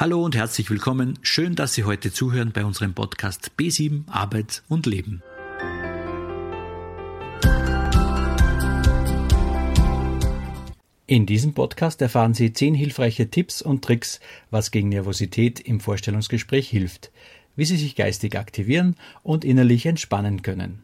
Hallo und herzlich willkommen. Schön, dass Sie heute zuhören bei unserem Podcast B7 Arbeit und Leben. In diesem Podcast erfahren Sie zehn hilfreiche Tipps und Tricks, was gegen Nervosität im Vorstellungsgespräch hilft, wie Sie sich geistig aktivieren und innerlich entspannen können.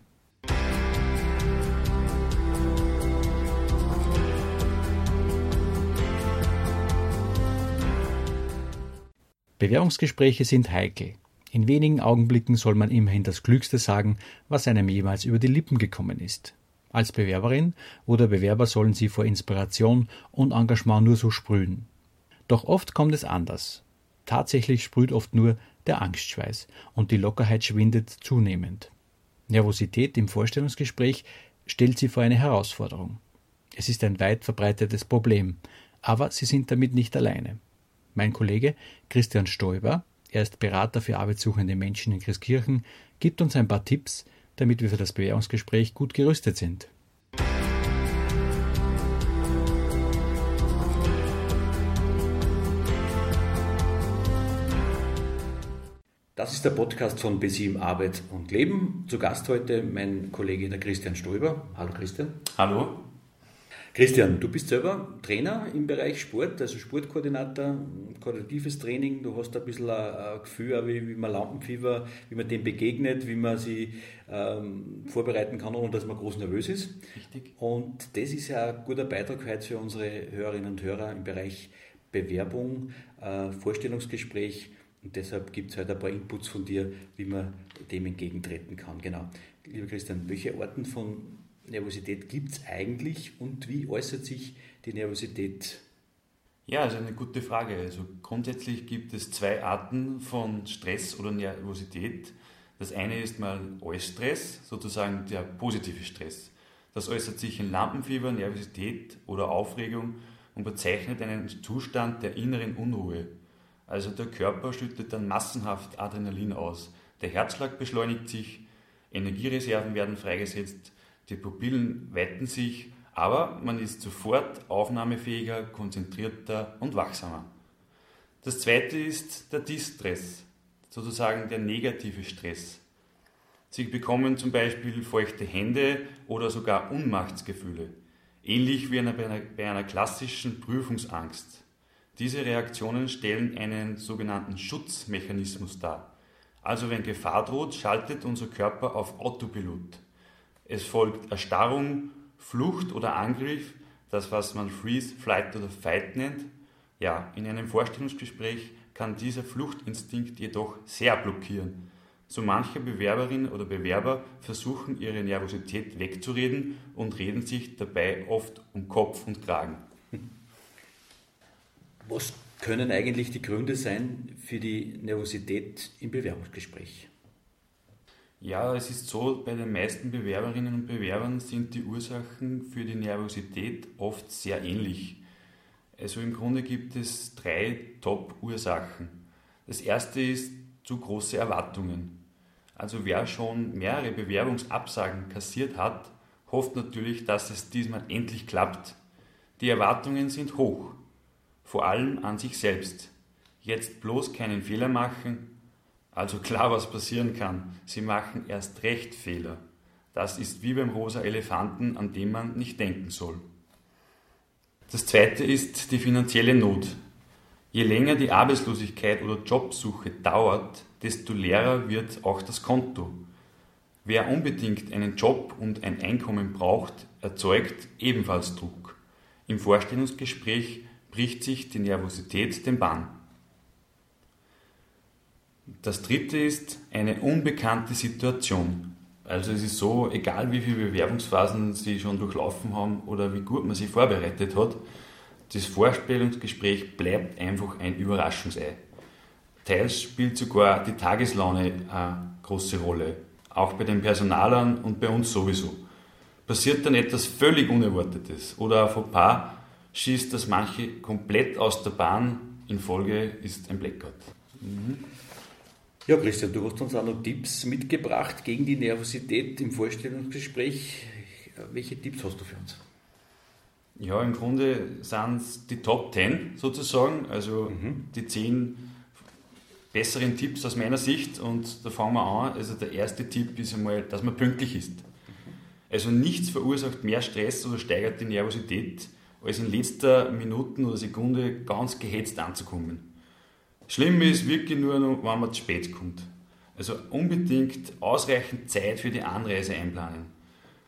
Bewerbungsgespräche sind heikel. In wenigen Augenblicken soll man immerhin das Klügste sagen, was einem jemals über die Lippen gekommen ist. Als Bewerberin oder Bewerber sollen sie vor Inspiration und Engagement nur so sprühen. Doch oft kommt es anders. Tatsächlich sprüht oft nur der Angstschweiß und die Lockerheit schwindet zunehmend. Nervosität im Vorstellungsgespräch stellt sie vor eine Herausforderung. Es ist ein weit verbreitetes Problem, aber sie sind damit nicht alleine. Mein Kollege Christian Stoiber, er ist Berater für arbeitssuchende Menschen in Christkirchen, gibt uns ein paar Tipps, damit wir für das Bewerbungsgespräch gut gerüstet sind. Das ist der Podcast von B7 Arbeit und Leben. Zu Gast heute mein Kollege der Christian Stoiber. Hallo Christian. Hallo. Christian, du bist selber Trainer im Bereich Sport, also Sportkoordinator, koordinatives Training. Du hast ein bisschen ein Gefühl, wie, wie man Lampenfieber, wie man dem begegnet, wie man sich ähm, vorbereiten kann, ohne dass man groß nervös ist. Richtig. Und das ist ja ein guter Beitrag heute für unsere Hörerinnen und Hörer im Bereich Bewerbung, äh, Vorstellungsgespräch. Und deshalb gibt es heute ein paar Inputs von dir, wie man dem entgegentreten kann. Genau. Lieber Christian, welche Arten von Nervosität gibt es eigentlich und wie äußert sich die Nervosität? Ja, also eine gute Frage. Also grundsätzlich gibt es zwei Arten von Stress oder Nervosität. Das eine ist mal Eustress, sozusagen der positive Stress. Das äußert sich in Lampenfieber, Nervosität oder Aufregung und bezeichnet einen Zustand der inneren Unruhe. Also der Körper schüttet dann massenhaft Adrenalin aus. Der Herzschlag beschleunigt sich, Energiereserven werden freigesetzt die Pupillen weiten sich, aber man ist sofort aufnahmefähiger, konzentrierter und wachsamer. Das zweite ist der Distress, sozusagen der negative Stress. Sie bekommen zum Beispiel feuchte Hände oder sogar Unmachtsgefühle, ähnlich wie bei einer klassischen Prüfungsangst. Diese Reaktionen stellen einen sogenannten Schutzmechanismus dar. Also wenn Gefahr droht, schaltet unser Körper auf Autopilot. Es folgt Erstarrung, Flucht oder Angriff, das was man Freeze, Flight oder Fight nennt. Ja, in einem Vorstellungsgespräch kann dieser Fluchtinstinkt jedoch sehr blockieren. So manche Bewerberin oder Bewerber versuchen ihre Nervosität wegzureden und reden sich dabei oft um Kopf und Kragen. Was können eigentlich die Gründe sein für die Nervosität im Bewerbungsgespräch? Ja, es ist so, bei den meisten Bewerberinnen und Bewerbern sind die Ursachen für die Nervosität oft sehr ähnlich. Also im Grunde gibt es drei Top-Ursachen. Das erste ist zu große Erwartungen. Also wer schon mehrere Bewerbungsabsagen kassiert hat, hofft natürlich, dass es diesmal endlich klappt. Die Erwartungen sind hoch, vor allem an sich selbst. Jetzt bloß keinen Fehler machen, also klar, was passieren kann. Sie machen erst recht Fehler. Das ist wie beim rosa Elefanten, an dem man nicht denken soll. Das zweite ist die finanzielle Not. Je länger die Arbeitslosigkeit oder Jobsuche dauert, desto leerer wird auch das Konto. Wer unbedingt einen Job und ein Einkommen braucht, erzeugt ebenfalls Druck. Im Vorstellungsgespräch bricht sich die Nervosität den Bann. Das dritte ist eine unbekannte Situation. Also es ist so, egal wie viele Bewerbungsphasen Sie schon durchlaufen haben oder wie gut man sie vorbereitet hat, das Vorstellungsgespräch bleibt einfach ein Überraschungsei. Teils spielt sogar die Tageslaune eine große Rolle, auch bei den Personalern und bei uns sowieso. Passiert dann etwas völlig Unerwartetes oder ein Fauxpas schießt das manche komplett aus der Bahn, in Folge ist ein Blackout. Mhm. Ja, Christian, du hast uns auch noch Tipps mitgebracht gegen die Nervosität im Vorstellungsgespräch. Welche Tipps hast du für uns? Ja, im Grunde sind es die Top 10 sozusagen, also mhm. die 10 besseren Tipps aus meiner Sicht und da fangen wir an. Also der erste Tipp ist einmal, dass man pünktlich ist. Also nichts verursacht mehr Stress oder steigert die Nervosität, als in letzter Minute oder Sekunde ganz gehetzt anzukommen. Schlimm ist wirklich nur noch, wenn man zu spät kommt. Also unbedingt ausreichend Zeit für die Anreise einplanen.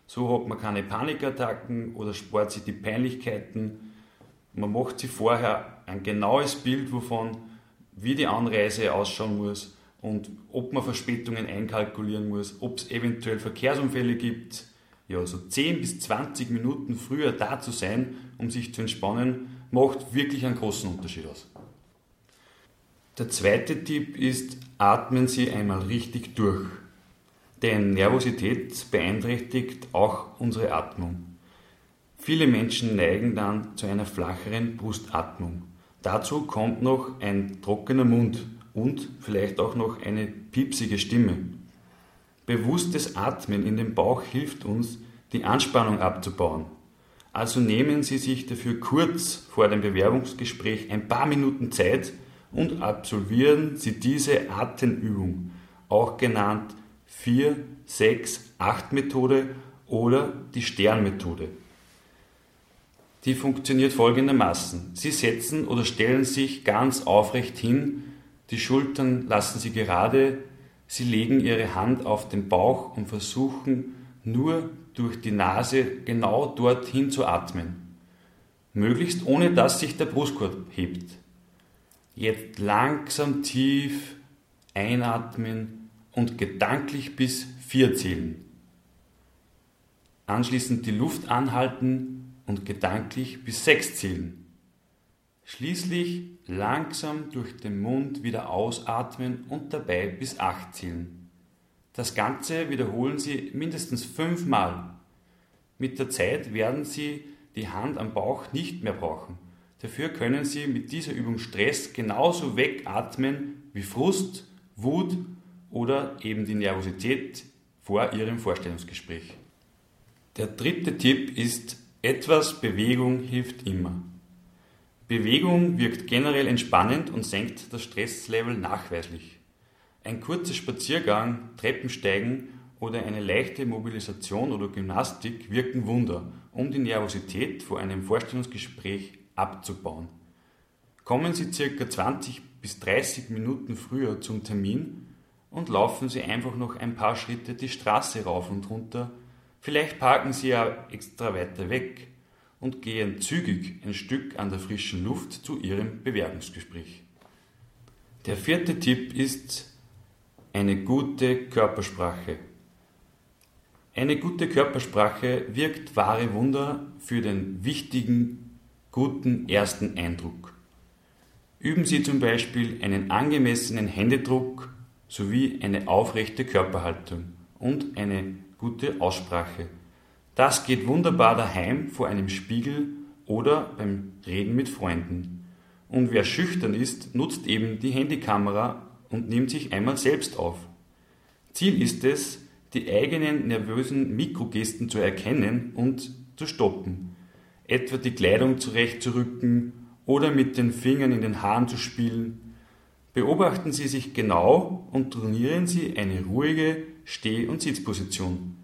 So hat man keine Panikattacken oder spart sich die Peinlichkeiten. Man macht sich vorher ein genaues Bild, wovon, wie die Anreise ausschauen muss und ob man Verspätungen einkalkulieren muss, ob es eventuell Verkehrsunfälle gibt. Ja, so 10 bis 20 Minuten früher da zu sein, um sich zu entspannen, macht wirklich einen großen Unterschied aus. Der zweite Tipp ist, atmen Sie einmal richtig durch. Denn Nervosität beeinträchtigt auch unsere Atmung. Viele Menschen neigen dann zu einer flacheren Brustatmung. Dazu kommt noch ein trockener Mund und vielleicht auch noch eine piepsige Stimme. Bewusstes Atmen in den Bauch hilft uns, die Anspannung abzubauen. Also nehmen Sie sich dafür kurz vor dem Bewerbungsgespräch ein paar Minuten Zeit und absolvieren Sie diese Atemübung, auch genannt 4, 6, 8 Methode oder die Sternmethode. Die funktioniert folgendermaßen. Sie setzen oder stellen sich ganz aufrecht hin, die Schultern lassen Sie gerade, Sie legen Ihre Hand auf den Bauch und versuchen nur durch die Nase genau dorthin zu atmen. Möglichst ohne dass sich der Brustkorb hebt. Jetzt langsam tief einatmen und gedanklich bis vier zählen. Anschließend die Luft anhalten und gedanklich bis sechs zählen. Schließlich langsam durch den Mund wieder ausatmen und dabei bis acht zählen. Das Ganze wiederholen Sie mindestens fünfmal. Mit der Zeit werden Sie die Hand am Bauch nicht mehr brauchen. Dafür können Sie mit dieser Übung Stress genauso wegatmen wie Frust, Wut oder eben die Nervosität vor Ihrem Vorstellungsgespräch. Der dritte Tipp ist, etwas Bewegung hilft immer. Bewegung wirkt generell entspannend und senkt das Stresslevel nachweislich. Ein kurzer Spaziergang, Treppensteigen oder eine leichte Mobilisation oder Gymnastik wirken Wunder, um die Nervosität vor einem Vorstellungsgespräch abzubauen. Kommen Sie circa 20 bis 30 Minuten früher zum Termin und laufen Sie einfach noch ein paar Schritte die Straße rauf und runter. Vielleicht parken Sie ja extra weiter weg und gehen zügig ein Stück an der frischen Luft zu Ihrem Bewerbungsgespräch. Der vierte Tipp ist eine gute Körpersprache. Eine gute Körpersprache wirkt wahre Wunder für den wichtigen, guten ersten Eindruck. Üben Sie zum Beispiel einen angemessenen Händedruck sowie eine aufrechte Körperhaltung und eine gute Aussprache. Das geht wunderbar daheim vor einem Spiegel oder beim Reden mit Freunden. Und wer schüchtern ist, nutzt eben die Handykamera und nimmt sich einmal selbst auf. Ziel ist es, die eigenen nervösen Mikrogesten zu erkennen und zu stoppen. Etwa die Kleidung zurechtzurücken oder mit den Fingern in den Haaren zu spielen Beobachten Sie sich genau und trainieren Sie eine ruhige Steh- und Sitzposition.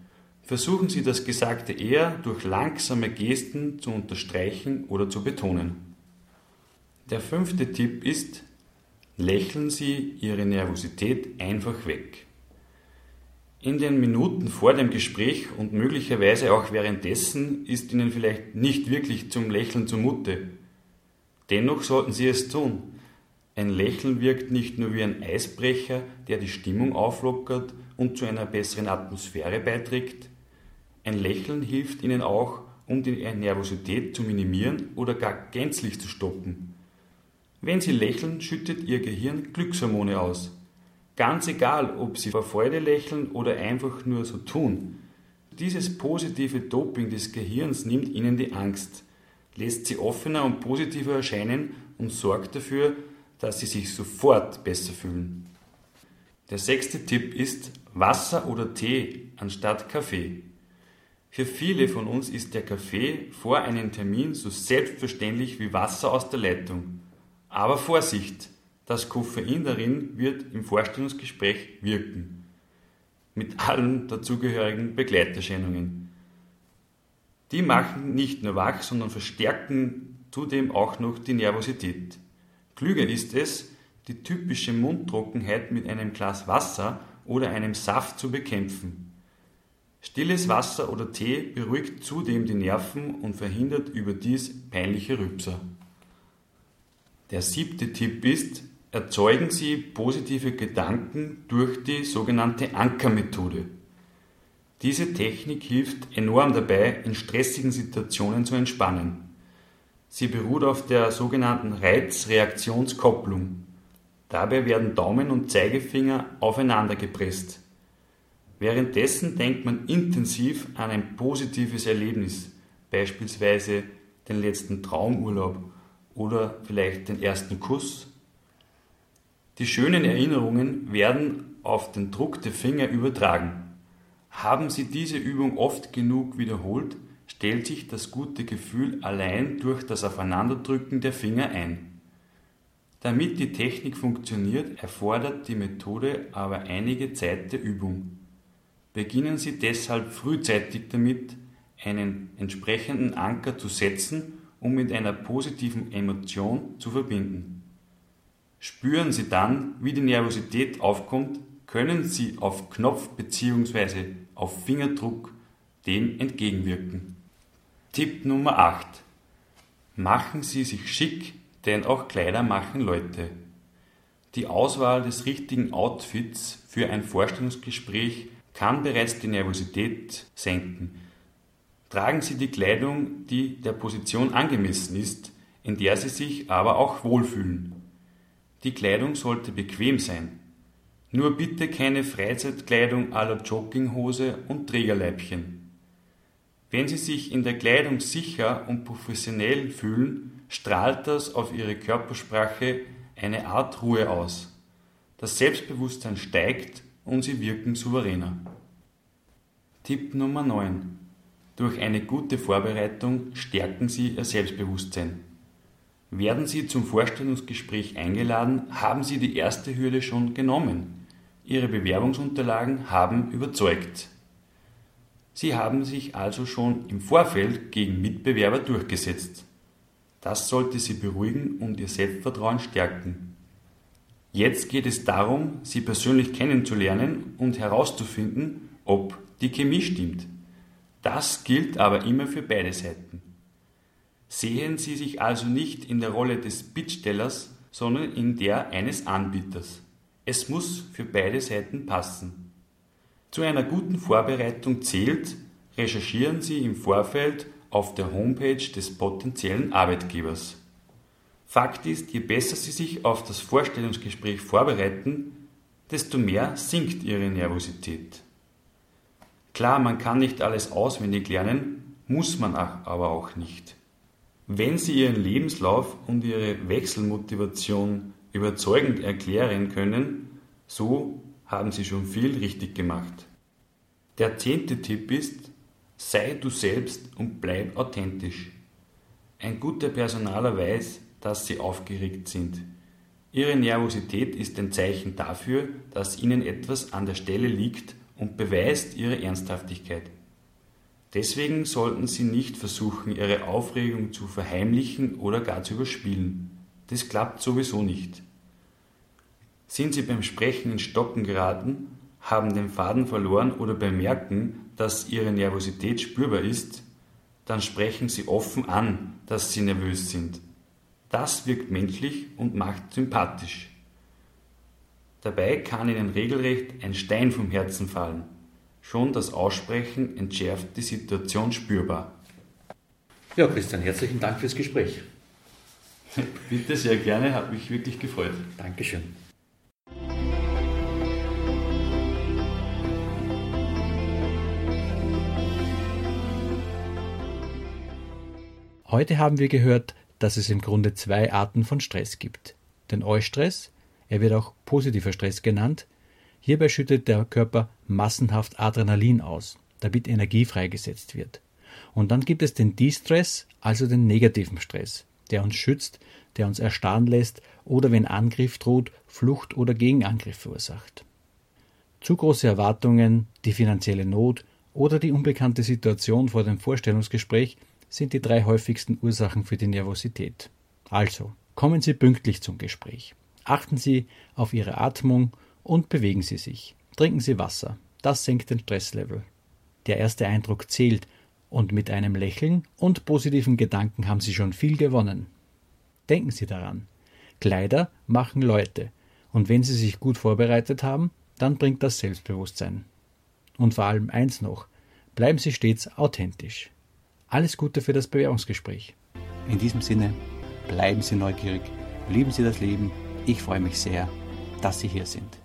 Versuchen Sie das Gesagte eher durch langsame Gesten zu unterstreichen oder zu betonen. Der fünfte Tipp ist, lächeln Sie Ihre Nervosität einfach weg. In den Minuten vor dem Gespräch und möglicherweise auch währenddessen ist Ihnen vielleicht nicht wirklich zum Lächeln zumute. Dennoch sollten Sie es tun. Ein Lächeln wirkt nicht nur wie ein Eisbrecher, der die Stimmung auflockert und zu einer besseren Atmosphäre beiträgt. Ein Lächeln hilft Ihnen auch, um die Nervosität zu minimieren oder gar gänzlich zu stoppen. Wenn Sie lächeln, schüttet Ihr Gehirn Glückshormone aus. Ganz egal, ob Sie vor Freude lächeln oder einfach nur so tun. Dieses positive Doping des Gehirns nimmt Ihnen die Angst, lässt Sie offener und positiver erscheinen und sorgt dafür, dass sie sich sofort besser fühlen. Der sechste Tipp ist Wasser oder Tee anstatt Kaffee. Für viele von uns ist der Kaffee vor einem Termin so selbstverständlich wie Wasser aus der Leitung. Aber Vorsicht! Das Koffein darin wird im Vorstellungsgespräch wirken, mit allen dazugehörigen Begleiterscheinungen. Die machen nicht nur wach, sondern verstärken zudem auch noch die Nervosität. Klüger ist es, die typische Mundtrockenheit mit einem Glas Wasser oder einem Saft zu bekämpfen. Stilles Wasser oder Tee beruhigt zudem die Nerven und verhindert überdies peinliche Rübser. Der siebte Tipp ist, erzeugen Sie positive Gedanken durch die sogenannte Ankermethode. Diese Technik hilft enorm dabei, in stressigen Situationen zu entspannen. Sie beruht auf der sogenannten Reizreaktionskopplung. Dabei werden Daumen und Zeigefinger aufeinander gepresst. Währenddessen denkt man intensiv an ein positives Erlebnis, beispielsweise den letzten Traumurlaub oder vielleicht den ersten Kuss. Die schönen Erinnerungen werden auf den Druck der Finger übertragen. Haben Sie diese Übung oft genug wiederholt, stellt sich das gute Gefühl allein durch das Aufeinanderdrücken der Finger ein. Damit die Technik funktioniert, erfordert die Methode aber einige Zeit der Übung. Beginnen Sie deshalb frühzeitig damit, einen entsprechenden Anker zu setzen, um mit einer positiven Emotion zu verbinden. Spüren Sie dann, wie die Nervosität aufkommt, können Sie auf Knopf bzw. auf Fingerdruck dem entgegenwirken. Tipp Nummer 8. Machen Sie sich schick, denn auch Kleider machen Leute. Die Auswahl des richtigen Outfits für ein Vorstellungsgespräch kann bereits die Nervosität senken. Tragen Sie die Kleidung, die der Position angemessen ist, in der Sie sich aber auch wohlfühlen. Die Kleidung sollte bequem sein. Nur bitte keine Freizeitkleidung la Jogginghose und Trägerleibchen. Wenn Sie sich in der Kleidung sicher und professionell fühlen, strahlt das auf Ihre Körpersprache eine Art Ruhe aus. Das Selbstbewusstsein steigt und sie wirken souveräner. Tipp Nummer 9. Durch eine gute Vorbereitung stärken Sie Ihr Selbstbewusstsein. Werden Sie zum Vorstellungsgespräch eingeladen, haben Sie die erste Hürde schon genommen. Ihre Bewerbungsunterlagen haben überzeugt. Sie haben sich also schon im Vorfeld gegen Mitbewerber durchgesetzt. Das sollte Sie beruhigen und Ihr Selbstvertrauen stärken. Jetzt geht es darum, sie persönlich kennenzulernen und herauszufinden, ob die Chemie stimmt. Das gilt aber immer für beide Seiten. Sehen Sie sich also nicht in der Rolle des Bittstellers, sondern in der eines Anbieters. Es muss für beide Seiten passen. Zu einer guten Vorbereitung zählt, recherchieren Sie im Vorfeld auf der Homepage des potenziellen Arbeitgebers. Fakt ist, je besser Sie sich auf das Vorstellungsgespräch vorbereiten, desto mehr sinkt Ihre Nervosität. Klar, man kann nicht alles auswendig lernen, muss man aber auch nicht. Wenn Sie Ihren Lebenslauf und Ihre Wechselmotivation überzeugend erklären können, so haben Sie schon viel richtig gemacht. Der zehnte Tipp ist, sei du selbst und bleib authentisch. Ein guter Personaler weiß, dass sie aufgeregt sind. Ihre Nervosität ist ein Zeichen dafür, dass ihnen etwas an der Stelle liegt und beweist ihre Ernsthaftigkeit. Deswegen sollten Sie nicht versuchen, Ihre Aufregung zu verheimlichen oder gar zu überspielen. Das klappt sowieso nicht. Sind Sie beim Sprechen in Stocken geraten, haben den Faden verloren oder bemerken, dass Ihre Nervosität spürbar ist, dann sprechen Sie offen an, dass Sie nervös sind. Das wirkt menschlich und macht sympathisch. Dabei kann Ihnen regelrecht ein Stein vom Herzen fallen. Schon das Aussprechen entschärft die Situation spürbar. Ja, Christian, herzlichen Dank fürs Gespräch. Bitte sehr gerne, hat mich wirklich gefreut. Dankeschön. Heute haben wir gehört, dass es im Grunde zwei Arten von Stress gibt. Den Eustress, er wird auch positiver Stress genannt. Hierbei schüttet der Körper massenhaft Adrenalin aus, damit Energie freigesetzt wird. Und dann gibt es den Distress, also den negativen Stress, der uns schützt, der uns erstarren lässt oder wenn Angriff droht, Flucht oder Gegenangriff verursacht. Zu große Erwartungen, die finanzielle Not oder die unbekannte Situation vor dem Vorstellungsgespräch sind die drei häufigsten Ursachen für die Nervosität. Also, kommen Sie pünktlich zum Gespräch. Achten Sie auf Ihre Atmung und bewegen Sie sich. Trinken Sie Wasser. Das senkt den Stresslevel. Der erste Eindruck zählt und mit einem Lächeln und positiven Gedanken haben Sie schon viel gewonnen. Denken Sie daran. Kleider machen Leute. Und wenn Sie sich gut vorbereitet haben, dann bringt das Selbstbewusstsein. Und vor allem eins noch, bleiben Sie stets authentisch. Alles Gute für das Bewerbungsgespräch. In diesem Sinne, bleiben Sie neugierig, lieben Sie das Leben. Ich freue mich sehr, dass Sie hier sind.